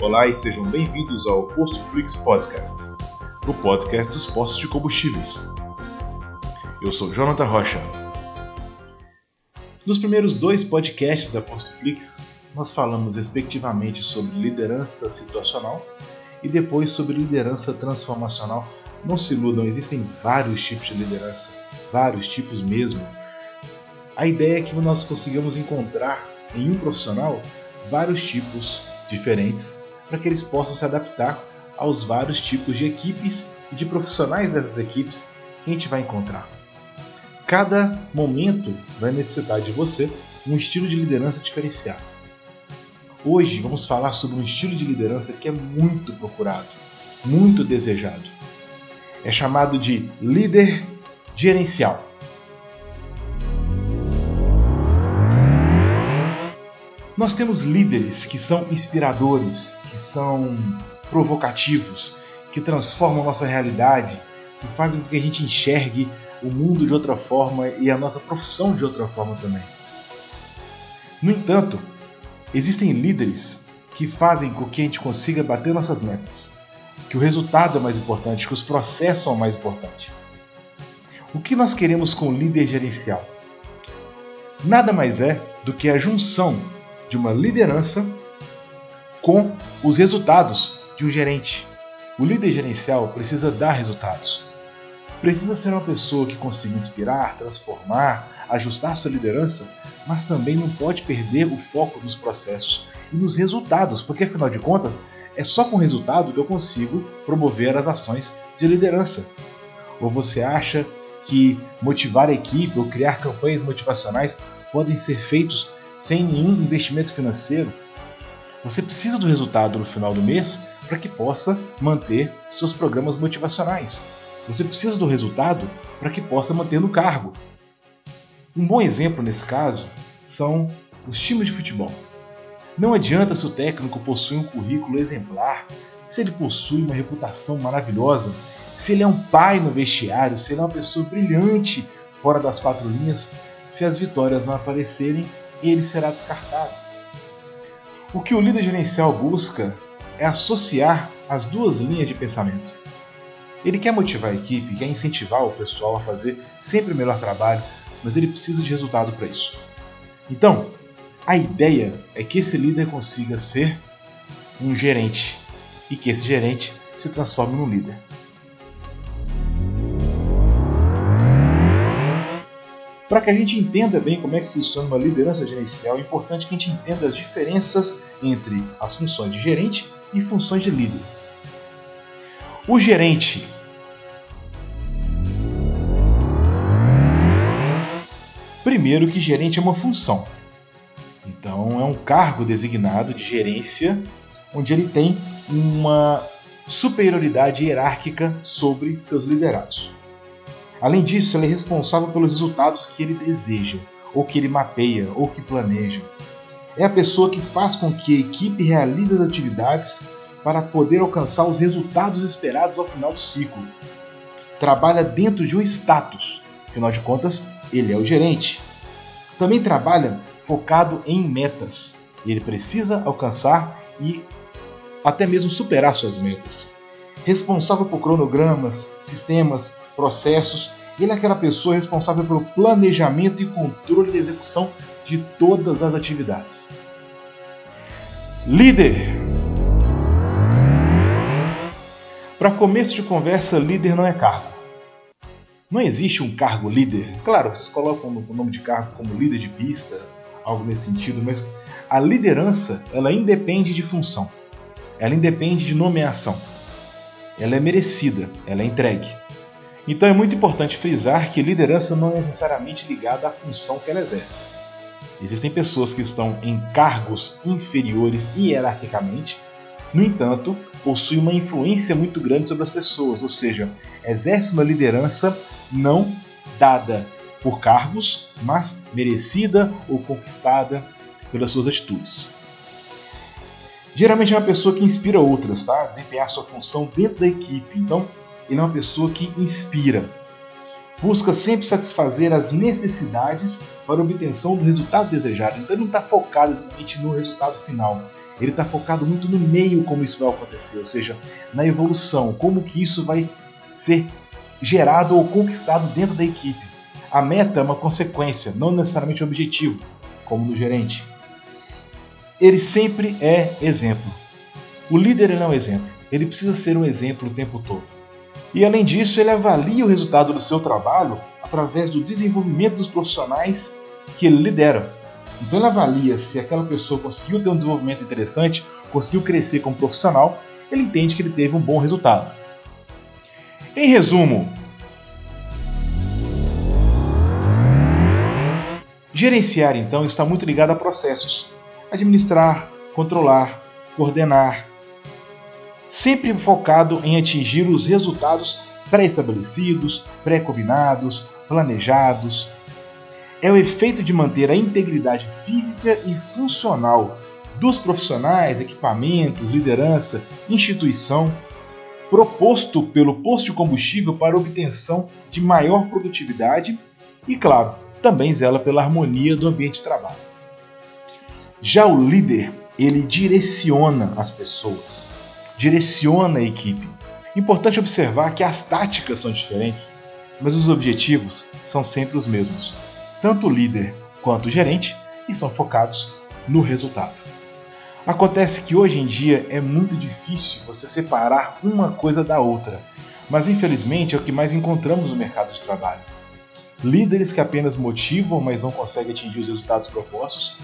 Olá e sejam bem-vindos ao Posto Flix Podcast, o podcast dos postos de combustíveis. Eu sou Jonathan Rocha. Nos primeiros dois podcasts da Posto Flix, nós falamos respectivamente sobre liderança situacional e depois sobre liderança transformacional. Não se iludam, existem vários tipos de liderança, vários tipos mesmo. A ideia é que nós consigamos encontrar em um profissional vários tipos diferentes para que eles possam se adaptar aos vários tipos de equipes e de profissionais dessas equipes que a gente vai encontrar. Cada momento vai necessitar de você um estilo de liderança diferenciado. Hoje vamos falar sobre um estilo de liderança que é muito procurado, muito desejado. É chamado de líder gerencial. Nós temos líderes que são inspiradores, que são provocativos, que transformam nossa realidade, que fazem com que a gente enxergue o mundo de outra forma e a nossa profissão de outra forma também. No entanto, existem líderes que fazem com que a gente consiga bater nossas metas, que o resultado é mais importante, que os processos são mais importantes. O que nós queremos com o líder gerencial? Nada mais é do que a junção de uma liderança com os resultados de um gerente. O líder gerencial precisa dar resultados. Precisa ser uma pessoa que consiga inspirar, transformar, ajustar sua liderança, mas também não pode perder o foco nos processos e nos resultados, porque afinal de contas, é só com resultado que eu consigo promover as ações de liderança. Ou você acha que motivar a equipe ou criar campanhas motivacionais podem ser feitos sem nenhum investimento financeiro. Você precisa do resultado no final do mês para que possa manter seus programas motivacionais. Você precisa do resultado para que possa manter no cargo. Um bom exemplo nesse caso são os times de futebol. Não adianta se o técnico possui um currículo exemplar, se ele possui uma reputação maravilhosa, se ele é um pai no vestiário, se ele é uma pessoa brilhante fora das quatro linhas, se as vitórias não aparecerem ele será descartado. O que o líder gerencial busca é associar as duas linhas de pensamento. Ele quer motivar a equipe, quer incentivar o pessoal a fazer sempre o melhor trabalho, mas ele precisa de resultado para isso. Então, a ideia é que esse líder consiga ser um gerente e que esse gerente se transforme num líder. Para que a gente entenda bem como é que funciona uma liderança gerencial, é importante que a gente entenda as diferenças entre as funções de gerente e funções de líderes. O gerente Primeiro que gerente é uma função. Então é um cargo designado de gerência onde ele tem uma superioridade hierárquica sobre seus liderados. Além disso, ele é responsável pelos resultados que ele deseja, ou que ele mapeia, ou que planeja. É a pessoa que faz com que a equipe realize as atividades para poder alcançar os resultados esperados ao final do ciclo. Trabalha dentro de um status, afinal de contas, ele é o gerente. Também trabalha focado em metas. Ele precisa alcançar e até mesmo superar suas metas. Responsável por cronogramas, sistemas, processos. Ele é aquela pessoa responsável pelo planejamento e controle da execução de todas as atividades. Líder. Para começo de conversa, líder não é cargo. Não existe um cargo líder. Claro, vocês colocam o nome de cargo como líder de pista, algo nesse sentido, mas a liderança ela independe de função. Ela independe de nomeação. Ela é merecida, ela é entregue. Então é muito importante frisar que liderança não é necessariamente ligada à função que ela exerce. Existem pessoas que estão em cargos inferiores hierarquicamente, no entanto, possuem uma influência muito grande sobre as pessoas, ou seja, exerce uma liderança não dada por cargos, mas merecida ou conquistada pelas suas atitudes. Geralmente é uma pessoa que inspira outras, tá? Desempenhar sua função dentro da equipe. Então, ele é uma pessoa que inspira. Busca sempre satisfazer as necessidades para obtenção do resultado desejado. Então ele não está focado exatamente no resultado final. Ele está focado muito no meio como isso vai acontecer, ou seja, na evolução, como que isso vai ser gerado ou conquistado dentro da equipe. A meta é uma consequência, não necessariamente um objetivo, como no gerente. Ele sempre é exemplo. O líder não é um exemplo, ele precisa ser um exemplo o tempo todo. E além disso, ele avalia o resultado do seu trabalho através do desenvolvimento dos profissionais que ele lidera. Então ele avalia se aquela pessoa conseguiu ter um desenvolvimento interessante, conseguiu crescer como profissional, ele entende que ele teve um bom resultado. Em resumo, gerenciar então está muito ligado a processos. Administrar, controlar, coordenar, sempre focado em atingir os resultados pré-estabelecidos, pré-combinados, planejados. É o efeito de manter a integridade física e funcional dos profissionais, equipamentos, liderança, instituição, proposto pelo posto de combustível para obtenção de maior produtividade e, claro, também zela pela harmonia do ambiente de trabalho. Já o líder, ele direciona as pessoas, direciona a equipe. Importante observar que as táticas são diferentes, mas os objetivos são sempre os mesmos. Tanto o líder quanto o gerente estão focados no resultado. Acontece que hoje em dia é muito difícil você separar uma coisa da outra, mas infelizmente é o que mais encontramos no mercado de trabalho. Líderes que apenas motivam, mas não conseguem atingir os resultados propostos,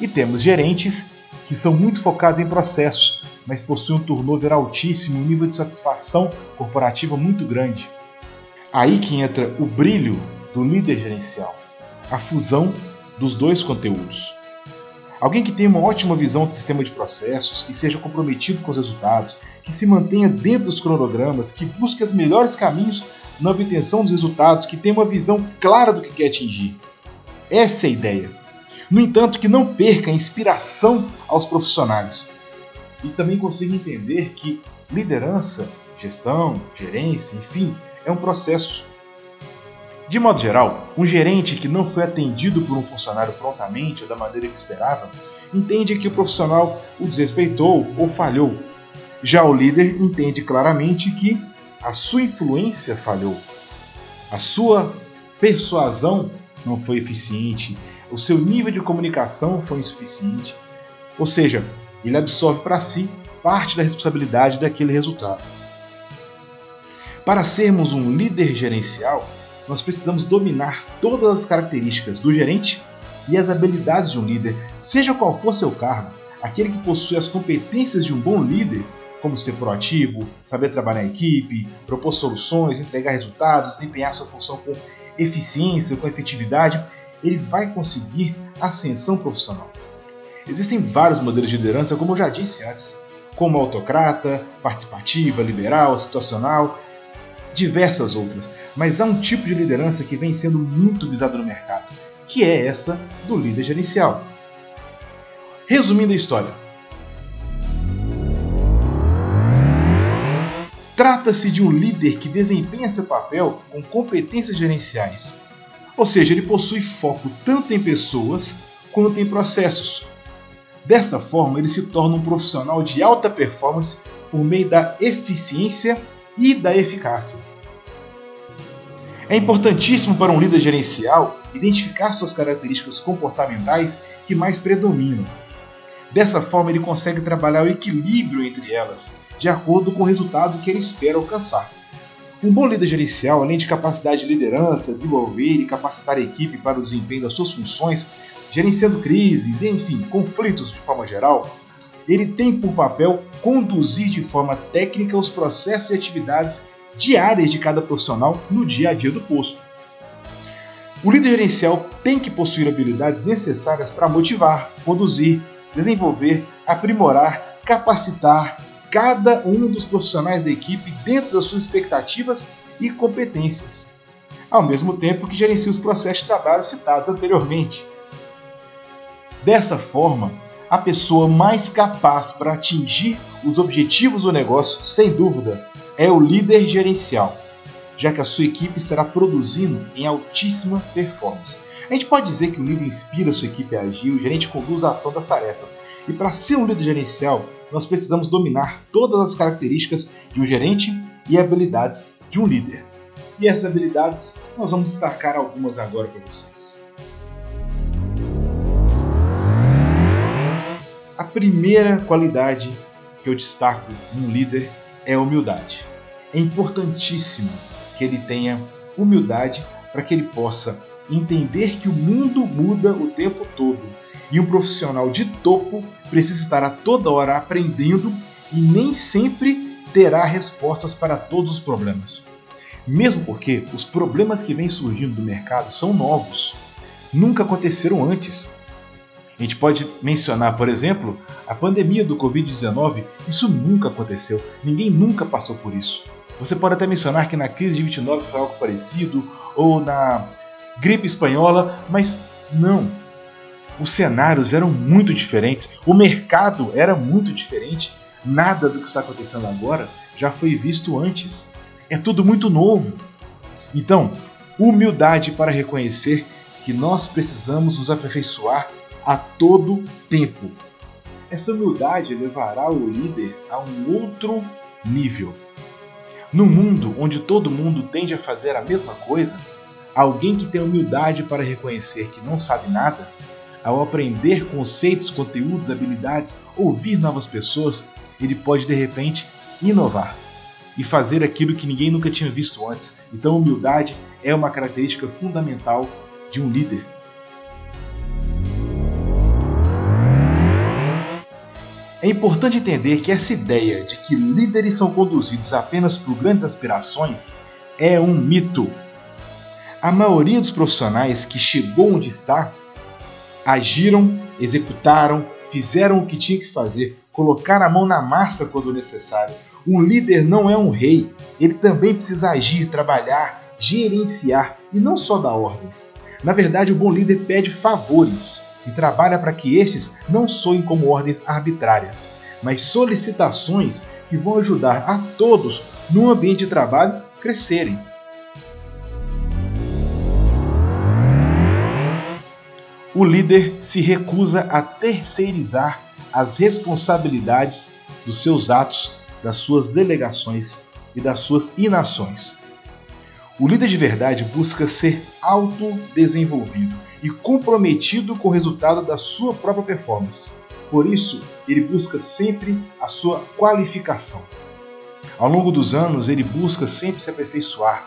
e temos gerentes que são muito focados em processos, mas possuem um turnover altíssimo, um nível de satisfação corporativa muito grande. Aí que entra o brilho do líder gerencial, a fusão dos dois conteúdos. Alguém que tenha uma ótima visão do sistema de processos, que seja comprometido com os resultados, que se mantenha dentro dos cronogramas, que busque os melhores caminhos na obtenção dos resultados, que tenha uma visão clara do que quer atingir. Essa é a ideia. No entanto, que não perca a inspiração aos profissionais, e também consiga entender que liderança, gestão, gerência, enfim, é um processo. De modo geral, um gerente que não foi atendido por um funcionário prontamente ou da maneira que esperava, entende que o profissional o desrespeitou ou falhou. Já o líder entende claramente que a sua influência falhou, a sua persuasão não foi eficiente, o seu nível de comunicação foi insuficiente. Ou seja, ele absorve para si parte da responsabilidade daquele resultado. Para sermos um líder gerencial, nós precisamos dominar todas as características do gerente e as habilidades de um líder, seja qual for seu cargo. Aquele que possui as competências de um bom líder, como ser proativo, saber trabalhar em equipe, propor soluções, entregar resultados, desempenhar sua função com eficiência, com efetividade, ele vai conseguir ascensão profissional. Existem vários modelos de liderança, como eu já disse antes, como autocrata, participativa, liberal, situacional, diversas outras. Mas há um tipo de liderança que vem sendo muito visado no mercado, que é essa do líder gerencial. Resumindo a história, Trata-se de um líder que desempenha seu papel com competências gerenciais, ou seja, ele possui foco tanto em pessoas quanto em processos, Desta forma, ele se torna um profissional de alta performance por meio da eficiência e da eficácia. É importantíssimo para um líder gerencial identificar suas características comportamentais que mais predominam. Dessa forma, ele consegue trabalhar o equilíbrio entre elas, de acordo com o resultado que ele espera alcançar. Um bom líder gerencial, além de capacidade de liderança, desenvolver e capacitar a equipe para o desempenho das suas funções, gerenciando crises, enfim, conflitos de forma geral, ele tem por papel conduzir de forma técnica os processos e atividades diárias de cada profissional no dia a dia do posto. O líder gerencial tem que possuir habilidades necessárias para motivar, conduzir, desenvolver, aprimorar, capacitar cada um dos profissionais da equipe dentro das suas expectativas e competências, ao mesmo tempo que gerencia os processos de trabalho citados anteriormente. Dessa forma, a pessoa mais capaz para atingir os objetivos do negócio, sem dúvida, é o líder gerencial, já que a sua equipe estará produzindo em altíssima performance. A gente pode dizer que o líder inspira a sua equipe a agir, o gerente conduz a ação das tarefas, E para ser um líder gerencial, nós precisamos dominar todas as características de um gerente e habilidades de um líder. E essas habilidades nós vamos destacar algumas agora para vocês. A primeira qualidade que eu destaco num líder é a humildade. É importantíssimo que ele tenha humildade para que ele possa entender que o mundo muda o tempo todo e um profissional de topo precisa estar a toda hora aprendendo e nem sempre terá respostas para todos os problemas. Mesmo porque os problemas que vêm surgindo do mercado são novos, nunca aconteceram antes. A gente pode mencionar, por exemplo, a pandemia do Covid-19. Isso nunca aconteceu, ninguém nunca passou por isso. Você pode até mencionar que na crise de 29 foi algo parecido, ou na gripe espanhola, mas não. Os cenários eram muito diferentes, o mercado era muito diferente. Nada do que está acontecendo agora já foi visto antes. É tudo muito novo. Então, humildade para reconhecer que nós precisamos nos aperfeiçoar a todo tempo. Essa humildade levará o líder a um outro nível. No mundo onde todo mundo tende a fazer a mesma coisa, alguém que tem humildade para reconhecer que não sabe nada, ao aprender conceitos, conteúdos, habilidades, ouvir novas pessoas, ele pode de repente inovar e fazer aquilo que ninguém nunca tinha visto antes. Então, humildade é uma característica fundamental de um líder. É importante entender que essa ideia de que líderes são conduzidos apenas por grandes aspirações é um mito. A maioria dos profissionais que chegou onde está agiram, executaram, fizeram o que tinha que fazer, colocaram a mão na massa quando necessário. Um líder não é um rei, ele também precisa agir, trabalhar, gerenciar e não só dar ordens. Na verdade, o bom líder pede favores e trabalha para que estes não soem como ordens arbitrárias, mas solicitações que vão ajudar a todos no ambiente de trabalho crescerem. O líder se recusa a terceirizar as responsabilidades dos seus atos, das suas delegações e das suas inações. O líder de verdade busca ser autodesenvolvido e comprometido com o resultado da sua própria performance. Por isso, ele busca sempre a sua qualificação. Ao longo dos anos, ele busca sempre se aperfeiçoar.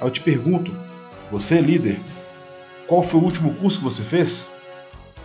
Eu te pergunto, você é líder, qual foi o último curso que você fez?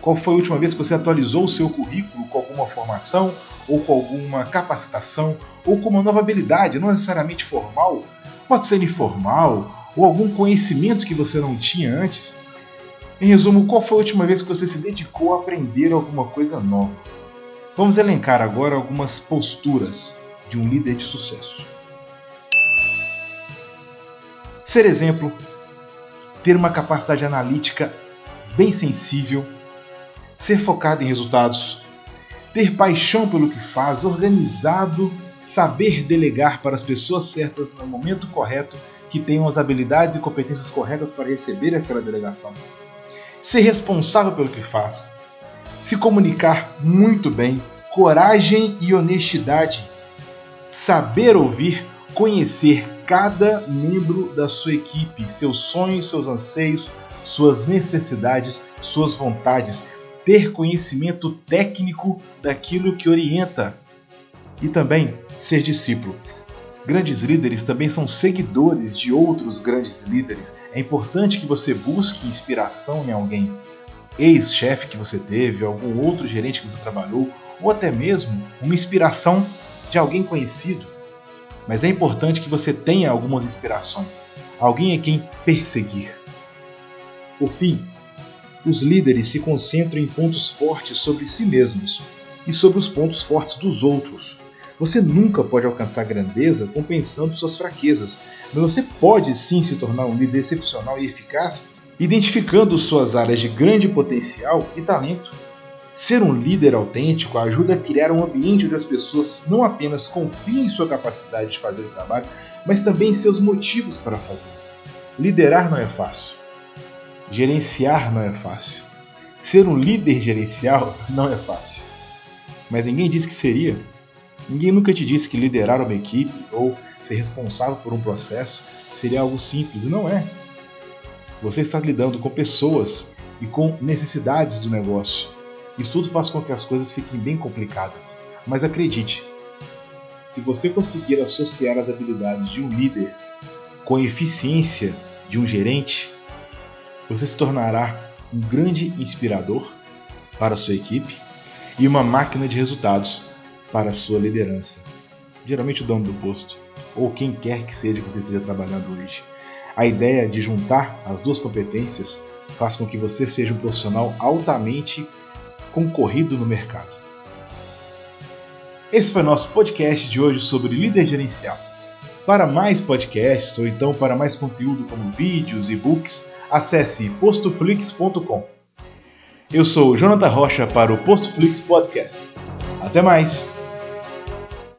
Qual foi a última vez que você atualizou o seu currículo com alguma formação, ou com alguma capacitação, ou com uma nova habilidade, não necessariamente formal, pode ser informal, ou algum conhecimento que você não tinha antes? Em resumo, qual foi a última vez que você se dedicou a aprender alguma coisa nova? Vamos elencar agora algumas posturas de um líder de sucesso. Ser exemplo, ter uma capacidade analítica bem sensível, ser focado em resultados, ter paixão pelo que faz, organizado, saber delegar para as pessoas certas no momento correto, que tenham as habilidades e competências corretas para receber aquela delegação ser responsável pelo que faz, se comunicar muito bem, coragem e honestidade, saber ouvir, conhecer cada membro da sua equipe, seus sonhos, seus anseios, suas necessidades, suas vontades, ter conhecimento técnico daquilo que orienta e também ser discípulo. Grandes líderes também são seguidores de outros grandes líderes. É importante que você busque inspiração em alguém, ex-chefe que você teve, algum outro gerente que você trabalhou, ou até mesmo uma inspiração de alguém conhecido. Mas é importante que você tenha algumas inspirações, alguém a quem perseguir. Por fim, os líderes se concentram em pontos fortes sobre si mesmos e sobre os pontos fortes dos outros. Você nunca pode alcançar grandeza compensando suas fraquezas, mas você pode sim se tornar um líder excepcional e eficaz, identificando suas áreas de grande potencial e talento. Ser um líder autêntico ajuda a criar um ambiente onde as pessoas não apenas confiem em sua capacidade de fazer o trabalho, mas também em seus motivos para fazer. Liderar não é fácil. Gerenciar não é fácil. Ser um líder gerencial não é fácil. mas ninguém disse que seria. Ninguém nunca te disse que liderar uma equipe ou ser responsável por um processo seria algo simples, e não é. Você está lidando com pessoas e com necessidades do negócio. Isso tudo faz com que as coisas fiquem bem complicadas. Mas acredite, se você conseguir associar as habilidades de um líder com a eficiência de um gerente, você se tornará um grande inspirador para sua equipe e uma máquina de resultados para sua liderança. Geralmente o dono do posto, ou quem quer que seja que você esteja trabalhando hoje. A ideia de juntar as duas competências faz com que você seja um profissional altamente concorrido no mercado. Esse foi nosso podcast de hoje sobre líder gerencial. Para mais podcasts ou então para mais conteúdo como vídeos e books, acesse postoflix.com. Eu sou Jonathan Rocha para o Postflix Podcast. Até mais!